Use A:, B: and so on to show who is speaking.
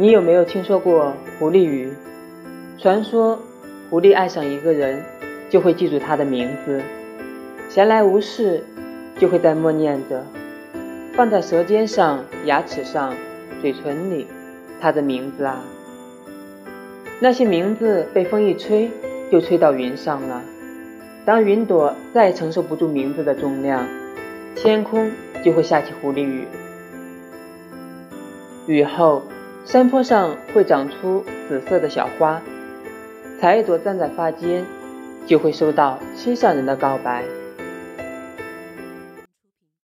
A: 你有没有听说过狐狸语？传说狐狸爱上一个人，就会记住他的名字，闲来无事就会在默念着，放在舌尖上、牙齿上、嘴唇里，他的名字啊。那些名字被风一吹，就吹到云上了。当云朵再承受不住名字的重量，天空就会下起狐狸雨。雨后，山坡上会长出紫色的小花，采一朵簪在发间，就会收到心上人的告白。